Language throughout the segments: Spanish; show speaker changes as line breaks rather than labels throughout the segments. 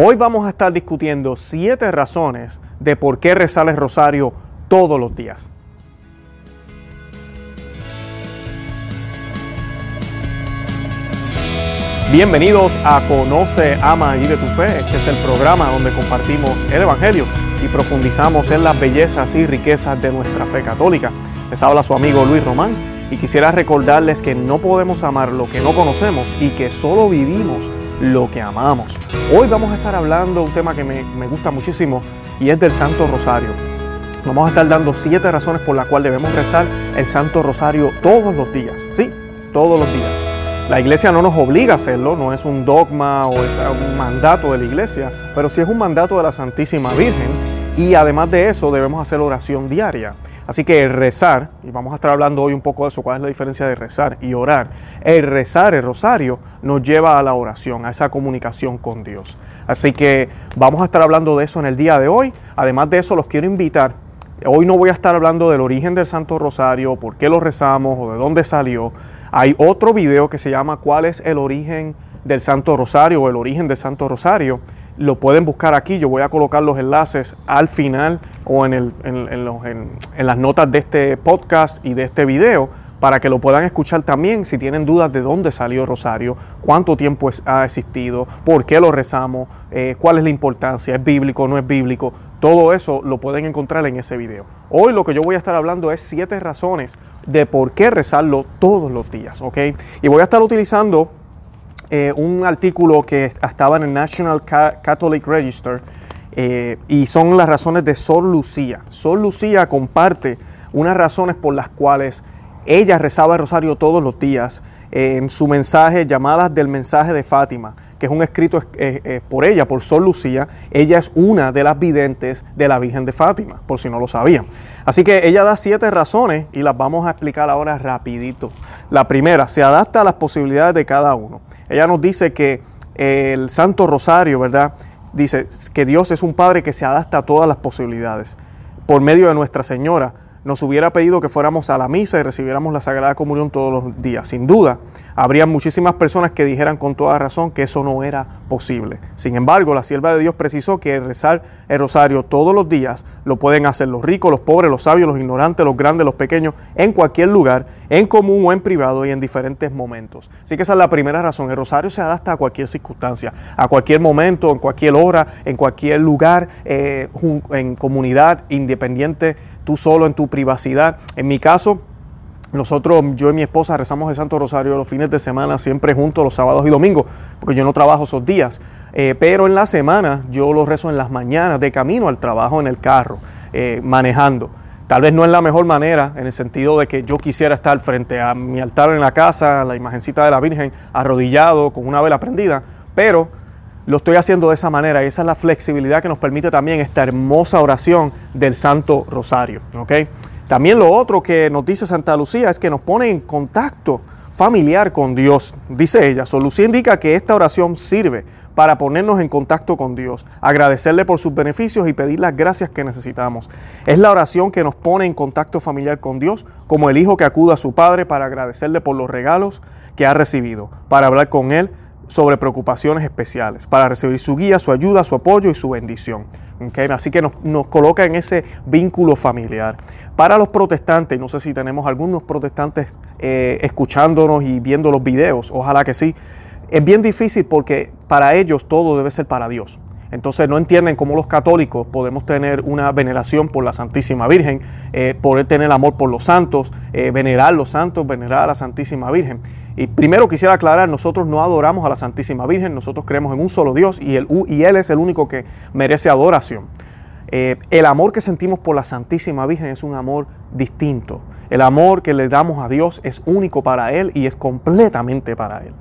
Hoy vamos a estar discutiendo siete razones de por qué rezar el rosario todos los días. Bienvenidos a Conoce, Ama y de tu Fe. Este es el programa donde compartimos el Evangelio y profundizamos en las bellezas y riquezas de nuestra fe católica. Les habla su amigo Luis Román y quisiera recordarles que no podemos amar lo que no conocemos y que solo vivimos lo que amamos. Hoy vamos a estar hablando de un tema que me, gusta muchísimo y es del Santo Rosario. Vamos a estar dando siete razones por las cuales debemos rezar el Santo Rosario todos los días. Sí, todos los días. La iglesia no nos obliga a hacerlo, no es un dogma o es un mandato de la iglesia, pero sí es un mandato de la Santísima Virgen y además de eso debemos hacer oración diaria. Así que el rezar, y vamos a estar hablando hoy un poco de eso, cuál es la diferencia de rezar y orar. El rezar, el rosario, nos lleva a la oración, a esa comunicación con Dios. Así que vamos a estar hablando de eso en el día de hoy. Además de eso, los quiero invitar. Hoy no voy a estar hablando del origen del Santo Rosario, por qué lo rezamos o de dónde salió. Hay otro video que se llama ¿Cuál es el origen del Santo Rosario o el origen del Santo Rosario? Lo pueden buscar aquí. Yo voy a colocar los enlaces al final o en, el, en, las notas de este podcast y de este video para que lo puedan escuchar también si tienen dudas de dónde salió Rosario, cuánto tiempo ha existido, por qué lo rezamos, eh, cuál es la importancia, es bíblico, no es bíblico. Todo eso lo pueden encontrar en ese video. Hoy lo que yo voy a estar hablando es siete razones de por qué rezarlo todos los días, ¿ok? Y voy a estar utilizando eh, un artículo que estaba en el National Catholic Register eh, y son las razones de Sor Lucía. Sor Lucía comparte unas razones por las cuales ella rezaba el rosario todos los días en su mensaje Llamadas del mensaje de Fátima, que es un escrito eh, por ella, por Sor Lucía. Ella es una de las videntes de la Virgen de Fátima, por si no lo sabían. Así que ella da siete razones y las vamos a explicar ahora rapidito. La primera, se adapta a las posibilidades de cada uno. Ella nos dice que el Santo Rosario, ¿verdad? Dice que Dios es un Padre que se adapta a todas las posibilidades. Por medio de Nuestra Señora, nos hubiera pedido que fuéramos a la misa y recibiéramos la Sagrada Comunión todos los días. Sin duda, habría muchísimas personas que dijeran con toda razón que eso no era posible. Sin embargo, la sierva de Dios precisó que rezar el rosario todos los días lo pueden hacer los ricos, los pobres, los sabios, los ignorantes, los grandes, los pequeños, en cualquier lugar, en común o en privado y en diferentes momentos. Así que esa es la primera razón. El rosario se adapta a cualquier circunstancia, a cualquier momento, en cualquier hora, en cualquier lugar, eh, en comunidad, independiente tú solo en tu privacidad. En mi caso, nosotros, yo y mi esposa rezamos el Santo Rosario los fines de semana, siempre juntos, los sábados y domingos, porque yo no trabajo esos días. Eh, pero en la semana yo lo rezo en las mañanas, de camino al trabajo en el carro, eh, manejando. Tal vez no es la mejor manera, en el sentido de que yo quisiera estar frente a mi altar en la casa, la imagencita de la Virgen, arrodillado, con una vela prendida, pero lo estoy haciendo de esa manera y esa es la flexibilidad que nos permite también esta hermosa oración del Santo Rosario. También lo otro que nos dice Santa Lucía es que nos pone en contacto familiar con Dios. Dice ella, Sor Lucía indica que esta oración sirve para ponernos en contacto con Dios, agradecerle por sus beneficios y pedir las gracias que necesitamos. Es la oración que nos pone en contacto familiar con Dios, como el hijo que acude a su padre para agradecerle por los regalos que ha recibido, para hablar con él sobre preocupaciones especiales, para recibir su guía, su ayuda, su apoyo y su bendición. Así que nos, coloca en ese vínculo familiar. Para los protestantes, no sé si tenemos algunos protestantes eh, escuchándonos y viendo los videos, ojalá que sí, es bien difícil porque para ellos todo debe ser para Dios. Entonces no entienden cómo los católicos podemos tener una veneración por la Santísima Virgen, eh, poder tener amor por los santos, eh, venerar los santos, venerar a la Santísima Virgen. Y primero quisiera aclarar, nosotros no adoramos a la Santísima Virgen, nosotros creemos en un solo Dios y, Él es el único que merece adoración. Eh, el amor que sentimos por la Santísima Virgen es un amor distinto. El amor que le damos a Dios es único para Él y es completamente para Él.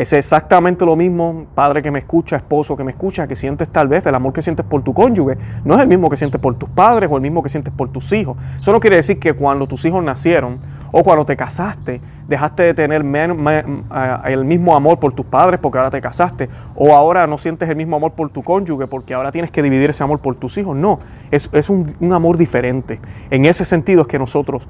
Es exactamente lo mismo, padre que me escucha, esposo que me escucha, que sientes tal vez el amor que sientes por tu cónyuge. No es el mismo que sientes por tus padres o el mismo que sientes por tus hijos. Eso no quiere decir que cuando tus hijos nacieron o cuando te casaste, dejaste de tener el mismo amor por tus padres porque ahora te casaste. O ahora no sientes el mismo amor por tu cónyuge porque ahora tienes que dividir ese amor por tus hijos. No, es, un, un amor diferente. En ese sentido es que nosotros,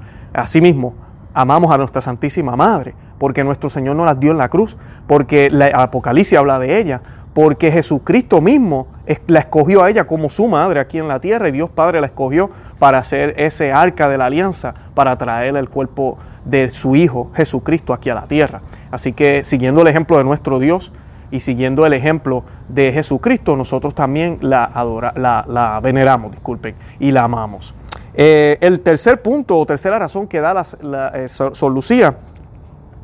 mismo amamos a nuestra Santísima Madre, porque nuestro Señor nos las dio en la cruz, porque la Apocalipsis habla de ella, porque Jesucristo mismo la escogió a ella como su madre aquí en la tierra y Dios Padre la escogió para hacer ese arca de la alianza, para traer el cuerpo de su Hijo Jesucristo aquí a la tierra. Así que siguiendo el ejemplo de nuestro Dios y siguiendo el ejemplo de Jesucristo, nosotros también la, adora, la, veneramos, disculpen, y la amamos. Eh, el tercer punto o tercera razón que da la, la eh, Lucía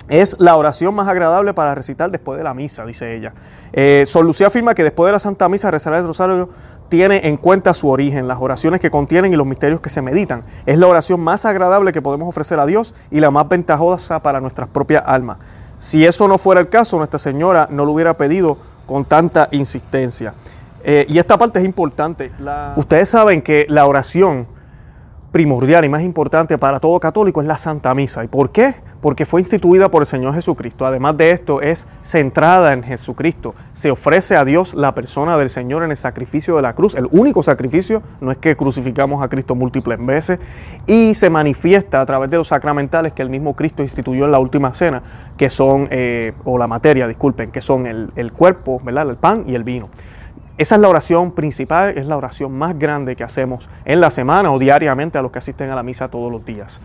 es la oración más agradable para recitar después de la misa, dice ella. Eh, Sor Lucía afirma que después de la Santa Misa rezar el rosario tiene en cuenta su origen, las oraciones que contienen y los misterios que se meditan. Es la oración más agradable que podemos ofrecer a Dios y la más ventajosa para nuestras propias almas. Si eso no fuera el caso, Nuestra Señora no lo hubiera pedido con tanta insistencia. Eh, y esta parte es importante. Ustedes saben que la oración primordial y más importante para todo católico es la Santa Misa. ¿Y por qué? Porque fue instituida por el Señor Jesucristo. Además de esto, es centrada en Jesucristo. Se ofrece a Dios la persona del Señor en el sacrificio de la cruz. El único sacrificio, no es que crucificamos a Cristo múltiples veces, y se manifiesta a través de los sacramentales que el mismo Cristo instituyó en la última cena, que son, eh, o la materia, disculpen, que son el, el cuerpo, ¿verdad? el pan y el vino. Esa es la oración principal, es la oración más grande que hacemos en la semana o diariamente a los que asisten a la misa todos los días.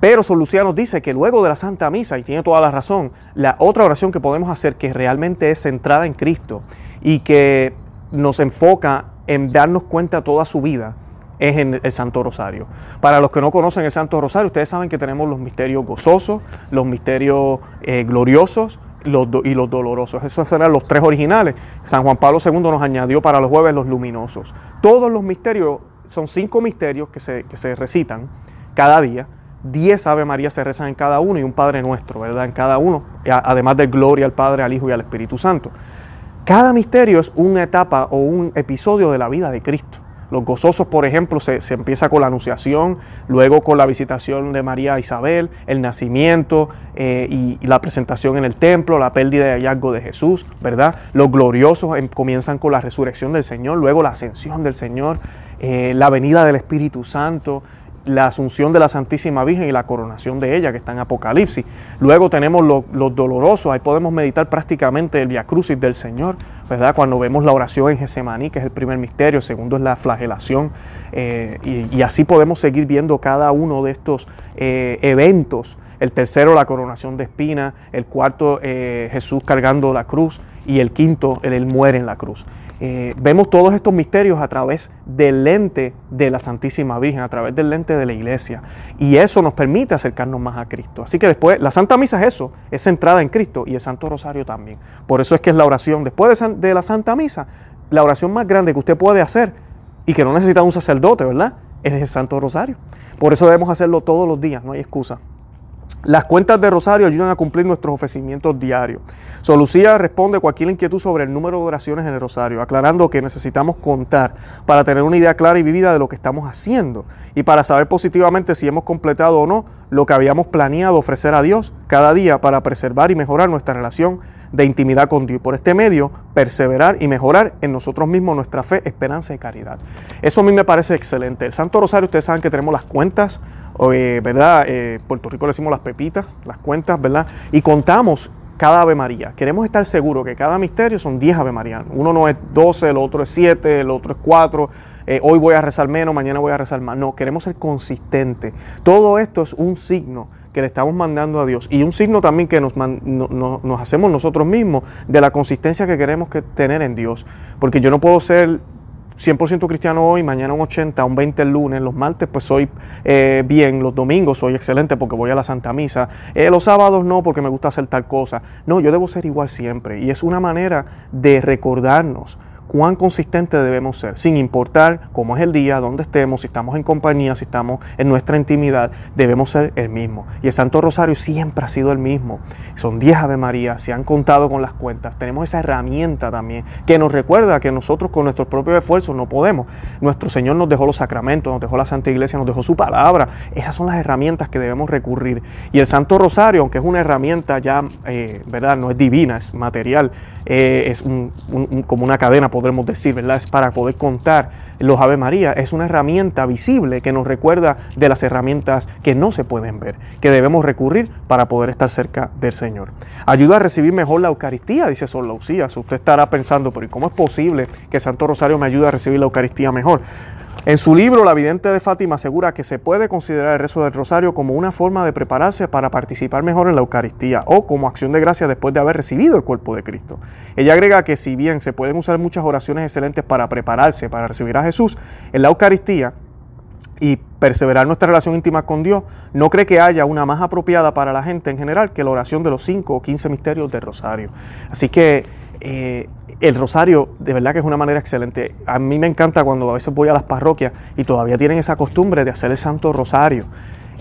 Pero San Luciano dice que luego de la Santa Misa, y tiene toda la razón, la otra oración que podemos hacer que realmente es centrada en Cristo y que nos enfoca en darnos cuenta toda su vida, es en el Santo Rosario. Para los que no conocen el Santo Rosario, ustedes saben que tenemos los misterios gozosos, los misterios eh, gloriosos, y los dolorosos. Esos eran los tres originales. San Juan Pablo II nos añadió para los jueves los luminosos. Todos los misterios, son cinco misterios que se, que se recitan cada día. Diez Ave María se rezan en cada uno y un Padre Nuestro, ¿verdad? En cada uno, además de gloria al Padre, al Hijo y al Espíritu Santo. Cada misterio es una etapa o un episodio de la vida de Cristo. Los gozosos, por ejemplo, se, empieza con la anunciación, luego con la visitación de María Isabel, el nacimiento eh, y, la presentación en el templo, la pérdida de hallazgo de Jesús, ¿verdad? Los gloriosos em, comienzan con la resurrección del Señor, luego la ascensión del Señor, eh, la venida del Espíritu Santo, la asunción de la Santísima Virgen y la coronación de ella, que está en Apocalipsis. Luego tenemos los dolorosos, ahí podemos meditar prácticamente el Via Crucis del Señor, ¿verdad? Cuando vemos la oración en Gesemaní, que es el primer misterio, el segundo es la flagelación, eh, y, así podemos seguir viendo cada uno de estos eh, eventos. El tercero, la coronación de espina, el cuarto, eh, Jesús cargando la cruz, y el quinto, él muere en la cruz. Eh, vemos todos estos misterios a través del lente de la Santísima Virgen, a través del lente de la iglesia. Y eso nos permite acercarnos más a Cristo. Así que después, la Santa Misa es eso, es centrada en Cristo y el Santo Rosario también. Por eso es que es la oración, después de, de la Santa Misa, la oración más grande que usted puede hacer y que no necesita un sacerdote, ¿verdad? Es el Santo Rosario. Por eso debemos hacerlo todos los días, no hay excusa. Las cuentas de Rosario ayudan a cumplir nuestros ofrecimientos diarios. Solucía responde cualquier inquietud sobre el número de oraciones en el Rosario, aclarando que necesitamos contar para tener una idea clara y vivida de lo que estamos haciendo y para saber positivamente si hemos completado o no lo que habíamos planeado ofrecer a Dios cada día para preservar y mejorar nuestra relación de intimidad con Dios. Por este medio, perseverar y mejorar en nosotros mismos nuestra fe, esperanza y caridad. Eso a mí me parece excelente. El Santo Rosario, ustedes saben que tenemos las cuentas eh, ¿verdad? Eh, Puerto Rico le decimos las pepitas, las cuentas, ¿verdad? Y contamos cada Ave María. Queremos estar seguros que cada misterio son 10 Ave María. Uno no es 12, el otro es 7, el otro es 4. Eh, hoy voy a rezar menos, mañana voy a rezar más. No, queremos ser consistentes. Todo esto es un signo que le estamos mandando a Dios y un signo también que nos, nos hacemos nosotros mismos de la consistencia que queremos que tener en Dios. Porque yo no puedo ser 100% cristiano hoy, mañana un 80, un 20 el lunes, los martes pues soy eh, bien, los domingos soy excelente porque voy a la Santa Misa, eh, los sábados no porque me gusta hacer tal cosa. No, yo debo ser igual siempre y es una manera de recordarnos cuán consistente debemos ser, sin importar cómo es el día, dónde estemos, si estamos en compañía, si estamos en nuestra intimidad, debemos ser el mismo. Y el Santo Rosario siempre ha sido el mismo. Son 10 Ave María, se han contado con las cuentas. Tenemos esa herramienta también que nos recuerda que nosotros con nuestros propios esfuerzos no podemos. Nuestro Señor nos dejó los sacramentos, nos dejó la Santa Iglesia, nos dejó su palabra. Esas son las herramientas que debemos recurrir. Y el Santo Rosario, aunque es una herramienta ya, eh, ¿verdad? No es divina, es material, eh, es como una cadena, podremos decir, ¿verdad? Es para poder contar los Ave María. Es una herramienta visible que nos recuerda de las herramientas que no se pueden ver, que debemos recurrir para poder estar cerca del Señor. Ayuda a recibir mejor la Eucaristía, dice Sol Lucías. Usted estará pensando, pero ¿cómo es posible que Santo Rosario me ayude a recibir la Eucaristía mejor? En su libro, La Vidente de Fátima asegura que se puede considerar el rezo del rosario como una forma de prepararse para participar mejor en la Eucaristía o como acción de gracia después de haber recibido el cuerpo de Cristo. Ella agrega que si bien se pueden usar muchas oraciones excelentes para prepararse para recibir a Jesús, en la Eucaristía y perseverar nuestra relación íntima con Dios, no cree que haya una más apropiada para la gente en general que la oración de los 5 o 15 misterios del rosario. Así que eh, el rosario de verdad que es una manera excelente. A mí me encanta cuando a veces voy a las parroquias y todavía tienen esa costumbre de hacer el Santo Rosario.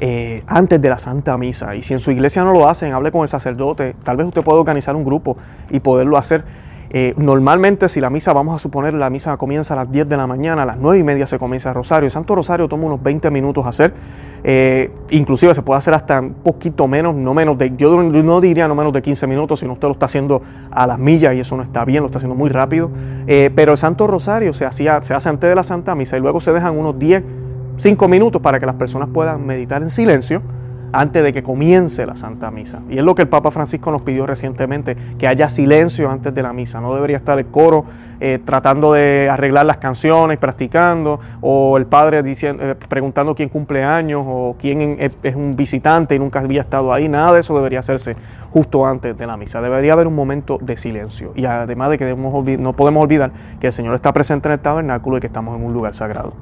Eh, antes de la Santa Misa. Y si en su iglesia no lo hacen, hable con el sacerdote. Tal vez usted pueda organizar un grupo y poderlo hacer. Eh, normalmente si la misa, vamos a suponer, la misa comienza a las 10 de la mañana, a las 9 y media se comienza el rosario. El Santo Rosario toma unos 20 minutos hacer. Eh, inclusive se puede hacer hasta un poquito menos, no menos de, yo no diría no menos de 15 minutos, sino usted lo está haciendo a las millas y eso no está bien, lo está haciendo muy rápido. Eh, pero el Santo Rosario se, hacía, se hace antes de la Santa Misa y luego se dejan unos 10, 5 minutos para que las personas puedan meditar en silencio antes de que comience la Santa Misa. Y es lo que el Papa Francisco nos pidió recientemente, que haya silencio antes de la misa. No debería estar el coro eh, tratando de arreglar las canciones, practicando, o el padre diciendo, eh, preguntando quién cumple años o quién es un visitante y nunca había estado ahí. Nada de eso debería hacerse justo antes de la misa. Debería haber un momento de silencio. Y además de que no podemos olvidar que el Señor está presente en el tabernáculo y que estamos en un lugar sagrado.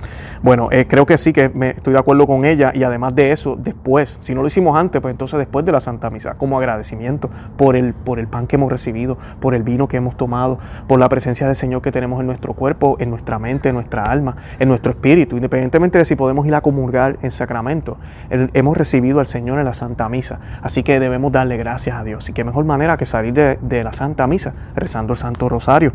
Bueno, eh, creo que sí que me, estoy de acuerdo con ella y además de eso, después, si no lo hicimos antes, pues entonces después de la Santa Misa, como agradecimiento por el, por el pan que hemos recibido, por el vino que hemos tomado, por la presencia del Señor que tenemos en nuestro cuerpo, en nuestra mente, en nuestra alma, en nuestro espíritu, independientemente de si podemos ir a comulgar en sacramento. Hemos recibido al Señor en la Santa Misa, así que debemos darle gracias a Dios. Y qué mejor manera que salir de, la Santa Misa rezando el Santo Rosario.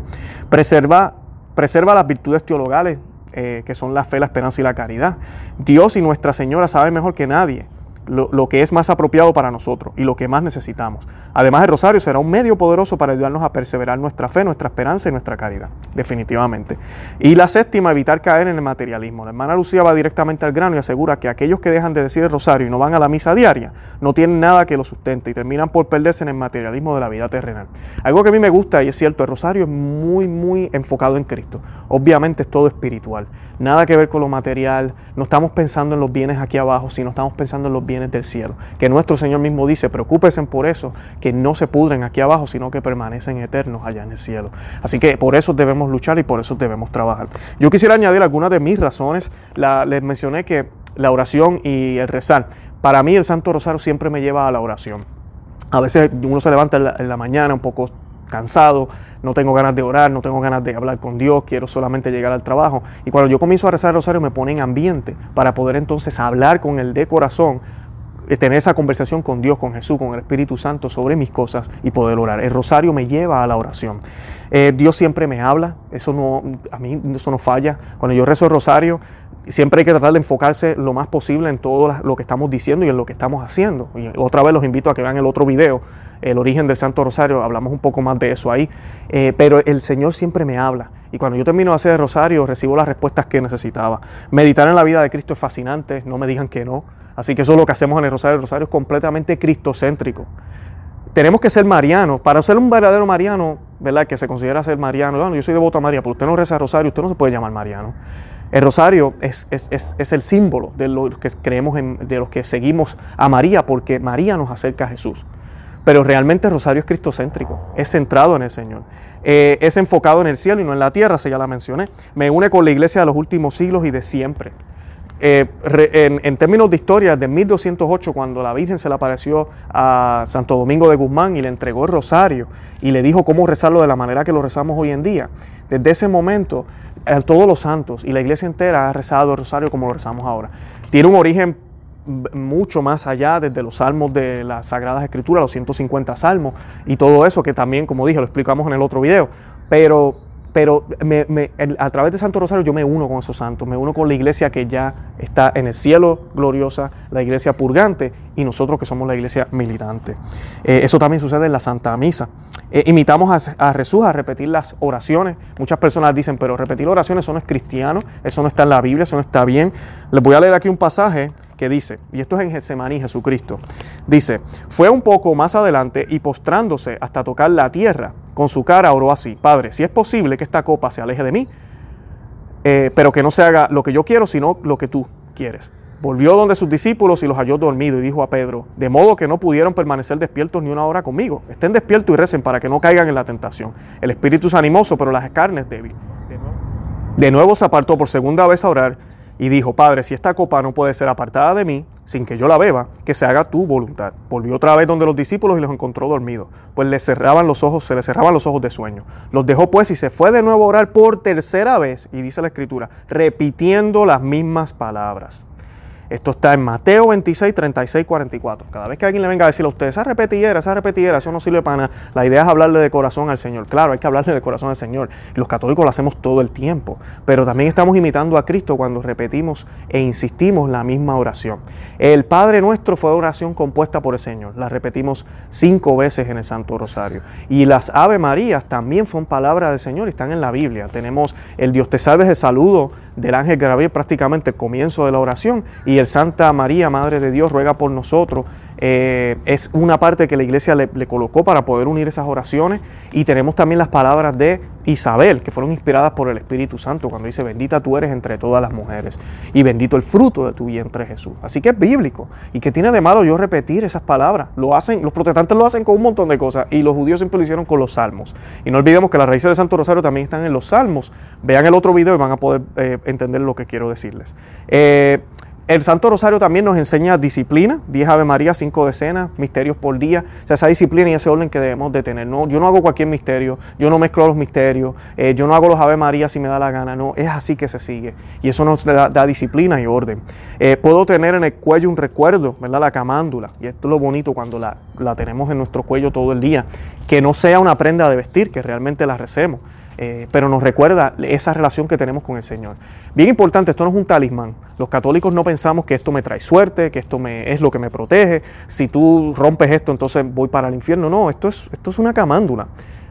Preserva, preserva las virtudes teologales eh, que son la fe, la esperanza y la caridad. Dios y Nuestra Señora saben mejor que nadie lo, que es más apropiado para nosotros y lo que más necesitamos. Además, el rosario será un medio poderoso para ayudarnos a perseverar nuestra fe, nuestra esperanza y nuestra caridad, definitivamente. Y la séptima, evitar caer en el materialismo. La hermana Lucía va directamente al grano y asegura que aquellos que dejan de decir el rosario y no van a la misa diaria no tienen nada que lo sustente y terminan por perderse en el materialismo de la vida terrenal. Algo que a mí me gusta y es cierto, el rosario es muy, muy enfocado en Cristo. Obviamente es todo espiritual, nada que ver con lo material, no estamos pensando en los bienes aquí abajo, sino estamos pensando en los bienes del cielo. Que nuestro Señor mismo dice, preocúpense por eso, que no se pudren aquí abajo, sino que permanecen eternos allá en el cielo. Así que por eso debemos luchar y por eso debemos trabajar. Yo quisiera añadir algunas de mis razones. les mencioné que la oración y el rezar. Para mí el Santo Rosario siempre me lleva a la oración. A veces uno se levanta en la mañana un poco cansado, no tengo ganas de orar, no tengo ganas de hablar con Dios, quiero solamente llegar al trabajo. Y cuando yo comienzo a rezar el rosario me pone en ambiente para poder entonces hablar con el de corazón tener esa conversación con Dios, con Jesús, con el Espíritu Santo sobre mis cosas y poder orar. El rosario me lleva a la oración. Eh, Dios siempre me habla, eso no, a mí eso no falla. Cuando yo rezo el rosario, siempre hay que tratar de enfocarse lo más posible en todo lo que estamos diciendo y en lo que estamos haciendo. Y otra vez los invito a que vean el otro video, el origen del Santo Rosario, hablamos un poco más de eso ahí. Eh, pero el Señor siempre me habla. Y cuando yo termino de hacer el rosario, recibo las respuestas que necesitaba. Meditar en la vida de Cristo es fascinante, no me digan que no. Así que eso es lo que hacemos en el rosario. El rosario es completamente cristocéntrico. Tenemos que ser marianos. Para ser un verdadero mariano, ¿verdad? Que se considera ser mariano. Bueno, yo soy devoto a María, pero usted no reza el rosario, usted no se puede llamar mariano. El rosario es, es, el símbolo de los que creemos, en, de los que seguimos a María, porque María nos acerca a Jesús. Pero realmente el rosario es cristocéntrico, es centrado en el Señor. Eh, es enfocado en el cielo y no en la tierra, se ya la mencioné. Me une con la iglesia de los últimos siglos y de siempre. Eh, en, términos de historia, de 1208, cuando la Virgen se le apareció a Santo Domingo de Guzmán y le entregó el rosario y le dijo cómo rezarlo de la manera que lo rezamos hoy en día, desde ese momento, todos los santos y la iglesia entera ha rezado el rosario como lo rezamos ahora. Tiene un origen mucho más allá desde los salmos de las Sagradas Escrituras, los 150 salmos y todo eso que también, como dije, lo explicamos en el otro video. Pero pero a través de Santo Rosario yo me uno con esos santos, me uno con la iglesia que ya está en el cielo gloriosa, la iglesia purgante y nosotros que somos la iglesia militante. Eh, eso también sucede en la Santa Misa. Eh, imitamos a, a, Jesús a repetir las oraciones. Muchas personas dicen, pero repetir oraciones eso no es cristiano, eso no está en la Biblia, eso no está bien. Les voy a leer aquí un pasaje que dice, y esto es en Getsemaní, Jesucristo, dice, fue un poco más adelante y postrándose hasta tocar la tierra, con su cara oró así, Padre, si es posible que esta copa se aleje de mí, eh, pero que no se haga lo que yo quiero, sino lo que tú quieres. Volvió donde sus discípulos y los halló dormidos y dijo a Pedro, de modo que no pudieron permanecer despiertos ni una hora conmigo. Estén despiertos y recen para que no caigan en la tentación. El espíritu es animoso, pero las carnes débil. De nuevo se apartó por segunda vez a orar y dijo, Padre, si esta copa no puede ser apartada de mí, sin que yo la beba, que se haga tu voluntad. Volvió otra vez donde los discípulos y los encontró dormidos, pues le cerraban los ojos, se le cerraban los ojos de sueño. Los dejó pues y se fue de nuevo a orar por tercera vez, y dice la escritura, repitiendo las mismas palabras. Esto está en Mateo 26, 36, 44. Cada vez que alguien le venga a decir a usted, esa repetidera, esa repetidera, eso no sirve para nada. La idea es hablarle de corazón al Señor. Claro, hay que hablarle de corazón al Señor. Los católicos lo hacemos todo el tiempo. Pero también estamos imitando a Cristo cuando repetimos e insistimos la misma oración. El Padre nuestro fue oración compuesta por el Señor. La repetimos cinco veces en el Santo Rosario. Y las Ave Marías también son palabras del Señor y están en la Biblia. Tenemos el Dios te salves, el saludo del ángel Gabriel prácticamente el comienzo de la oración y el Santa María, Madre de Dios, ruega por nosotros. Eh, es una parte que la iglesia le, colocó para poder unir esas oraciones. Y tenemos también las palabras de Isabel que fueron inspiradas por el Espíritu Santo cuando dice bendita tú eres entre todas las mujeres y bendito el fruto de tu vientre Jesús así que es bíblico. Y que tiene de malo yo repetir esas palabras lo hacen los protestantes lo hacen con un montón de cosas y los judíos siempre lo hicieron con los salmos. Y no olvidemos que las raíces de Santo Rosario también están en los salmos. Vean el otro video y van a poder eh, entender lo que quiero decirles. Eh, el Santo Rosario también nos enseña disciplina, 10 Ave María, 5 decenas, misterios por día. O sea, esa disciplina y ese orden que debemos de tener. No, yo no hago cualquier misterio, yo no mezclo los misterios, eh, yo no hago los Ave María si me da la gana. No, es así que se sigue. Y eso nos da, disciplina y orden. Eh, puedo tener en el cuello un recuerdo, ¿verdad? La camándula. Y esto es lo bonito cuando la, la tenemos en nuestro cuello todo el día. Que no sea una prenda de vestir, que realmente la recemos. Eh, pero nos recuerda esa relación que tenemos con el Señor. Bien importante, esto no es un talismán. Los católicos no pensamos que esto me trae suerte, que esto me, es lo que me protege. Si tú rompes esto, entonces voy para el infierno. No, esto es, esto es una camándula.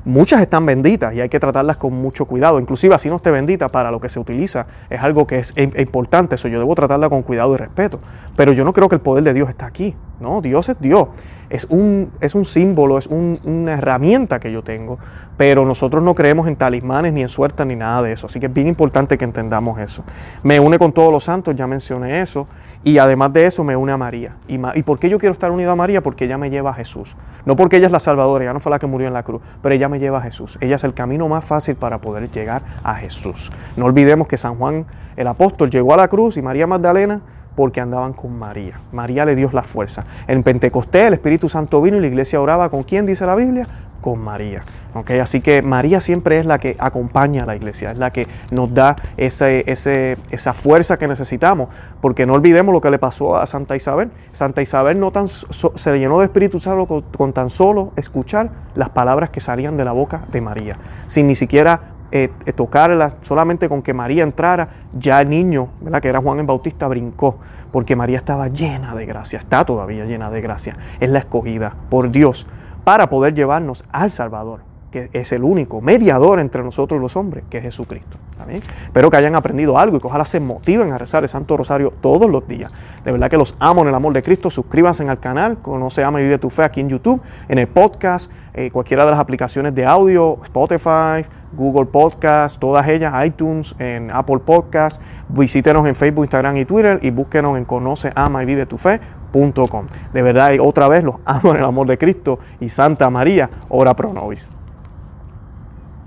Muchas están benditas y hay que tratarlas con mucho cuidado. Inclusive así no esté bendita, para lo que se utiliza es algo que es importante. Eso yo debo tratarla con cuidado y respeto. Pero yo no creo que el poder de Dios está aquí. No, Dios es Dios. Es un, es un símbolo, es una herramienta que yo tengo. Pero nosotros no creemos en talismanes, ni en suerte, ni nada de eso. Así que es bien importante que entendamos eso. Me une con todos los santos, ya mencioné eso. Y además de eso me une a María. ¿Y, ¿Y por qué yo quiero estar unido a María? Porque ella me lleva a Jesús. No porque ella es la salvadora, ella no fue la que murió en la cruz, pero ella me lleva a Jesús. Ella es el camino más fácil para poder llegar a Jesús. No olvidemos que San Juan el apóstol llegó a la cruz y María Magdalena porque andaban con María. María le dio la fuerza. En Pentecostés el Espíritu Santo vino y la iglesia oraba con quién dice la Biblia? Con María. ¿Okay? Así que María siempre es la que acompaña a la iglesia, es la que nos da esa fuerza que necesitamos, porque no olvidemos lo que le pasó a Santa Isabel. Santa Isabel no tan, se le llenó de Espíritu Santo con, con tan solo escuchar las palabras que salían de la boca de María, sin ni siquiera eh, eh, tocarla, solamente con que María entrara, ya el niño, ¿verdad? que era Juan el Bautista, brincó, porque María estaba llena de gracia, está todavía llena de gracia, es la escogida por Dios para poder llevarnos al Salvador, que es el único mediador entre nosotros y los hombres, que es Jesucristo. Espero que hayan aprendido algo y que ojalá se motiven a rezar el Santo Rosario todos los días. De verdad que los amo en el amor de Cristo. Suscríbanse al canal, Conoce, Ama y Vive tu Fe aquí en YouTube, en el podcast, eh, cualquiera de las aplicaciones de audio, Spotify, Google Podcast, todas ellas, iTunes, en Apple Podcast. Visítenos en Facebook, Instagram y Twitter y búsquenos en Conoce, Ama y Vive tu Fe.com. De verdad, otra vez los amo en el amor de Cristo y Santa María, ora pro nobis.